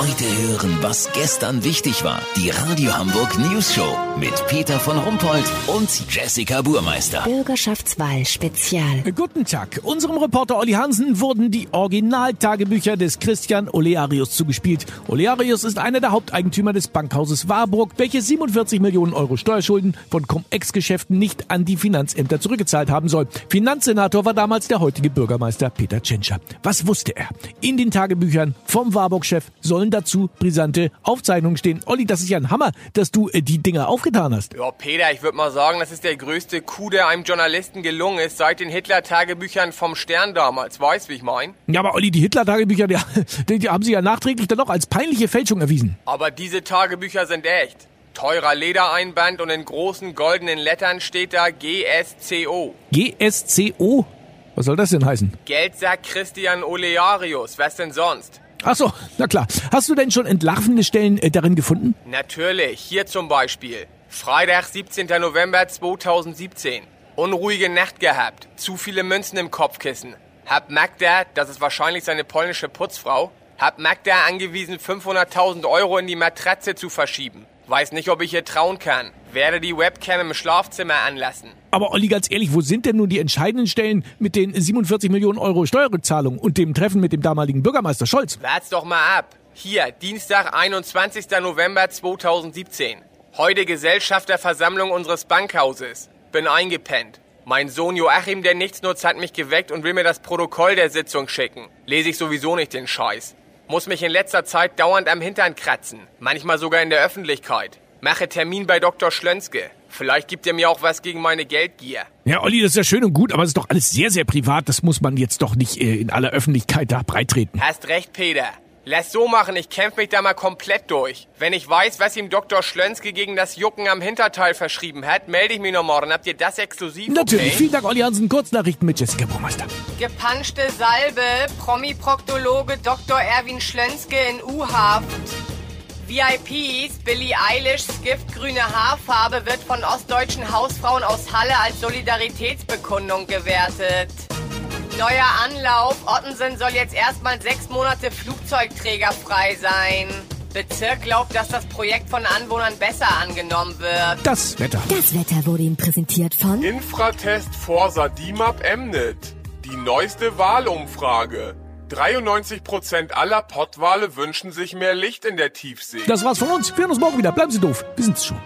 Heute hören, was gestern wichtig war. Die Radio Hamburg News Show mit Peter von Rumpold und Jessica Burmeister. Bürgerschaftswahl Spezial. Guten Tag. Unserem Reporter Olli Hansen wurden die Originaltagebücher des Christian Olearius zugespielt. Olearius ist einer der Haupteigentümer des Bankhauses Warburg, welches 47 Millionen Euro Steuerschulden von Cum-Ex-Geschäften nicht an die Finanzämter zurückgezahlt haben soll. Finanzsenator war damals der heutige Bürgermeister Peter Tschentscher. Was wusste er? In den Tagebüchern vom Warburg-Chef sollen dazu brisante Aufzeichnungen stehen. Olli, das ist ja ein Hammer, dass du äh, die Dinger aufgetan hast. Ja, Peter, ich würde mal sagen, das ist der größte Coup, der einem Journalisten gelungen ist, seit den Hitler-Tagebüchern vom Stern damals. Weißt, wie ich mein? Ja, aber Olli, die Hitler-Tagebücher, die, die, die haben sie ja nachträglich dann noch als peinliche Fälschung erwiesen. Aber diese Tagebücher sind echt. Teurer Ledereinband und in großen goldenen Lettern steht da GSCO. GSCO? Was soll das denn heißen? Geldsack Christian Olearius, was denn sonst? Ach so, na klar. Hast du denn schon entlarvende Stellen äh, darin gefunden? Natürlich, hier zum Beispiel. Freitag, 17. November 2017. Unruhige Nacht gehabt. Zu viele Münzen im Kopfkissen. Hab Magda, das ist wahrscheinlich seine polnische Putzfrau, hab Magda angewiesen, 500.000 Euro in die Matratze zu verschieben. Weiß nicht, ob ich ihr trauen kann. Werde die Webcam im Schlafzimmer anlassen. Aber Olli, ganz ehrlich, wo sind denn nun die entscheidenden Stellen mit den 47 Millionen Euro Steuerrückzahlung und dem Treffen mit dem damaligen Bürgermeister Scholz? Wart's doch mal ab. Hier, Dienstag, 21. November 2017. Heute Gesellschafterversammlung unseres Bankhauses. Bin eingepennt. Mein Sohn Joachim, der Nichtsnutz, hat mich geweckt und will mir das Protokoll der Sitzung schicken. Lese ich sowieso nicht den Scheiß. Muss mich in letzter Zeit dauernd am Hintern kratzen. Manchmal sogar in der Öffentlichkeit. Mache Termin bei Dr. Schlönske. Vielleicht gibt er mir auch was gegen meine Geldgier. Ja, Olli, das ist ja schön und gut, aber es ist doch alles sehr, sehr privat. Das muss man jetzt doch nicht äh, in aller Öffentlichkeit da breitreten. Hast recht, Peter. Lass so machen, ich kämpf mich da mal komplett durch. Wenn ich weiß, was ihm Dr. Schlönske gegen das Jucken am Hinterteil verschrieben hat, melde ich mich noch morgen. Habt ihr das exklusiv? Natürlich. Okay? Vielen Dank, Olli Hansen. Kurznachrichten mit Jessica Burmeister. Gepanschte Salbe, Promi-Proktologe Dr. Erwin Schlönske in U-Haft. VIPs, Billie Eilishs giftgrüne Haarfarbe wird von ostdeutschen Hausfrauen aus Halle als Solidaritätsbekundung gewertet. Neuer Anlauf, Ottensen soll jetzt erstmal sechs Monate flugzeugträgerfrei sein. Bezirk glaubt, dass das Projekt von Anwohnern besser angenommen wird. Das Wetter. Das Wetter wurde Ihnen präsentiert von Infratest Forsa DIMAP Mnet. Die neueste Wahlumfrage. 93% aller Pottwale wünschen sich mehr Licht in der Tiefsee. Das war's von uns. Wir hören uns morgen wieder. Bleiben Sie doof. Wir sind's schon.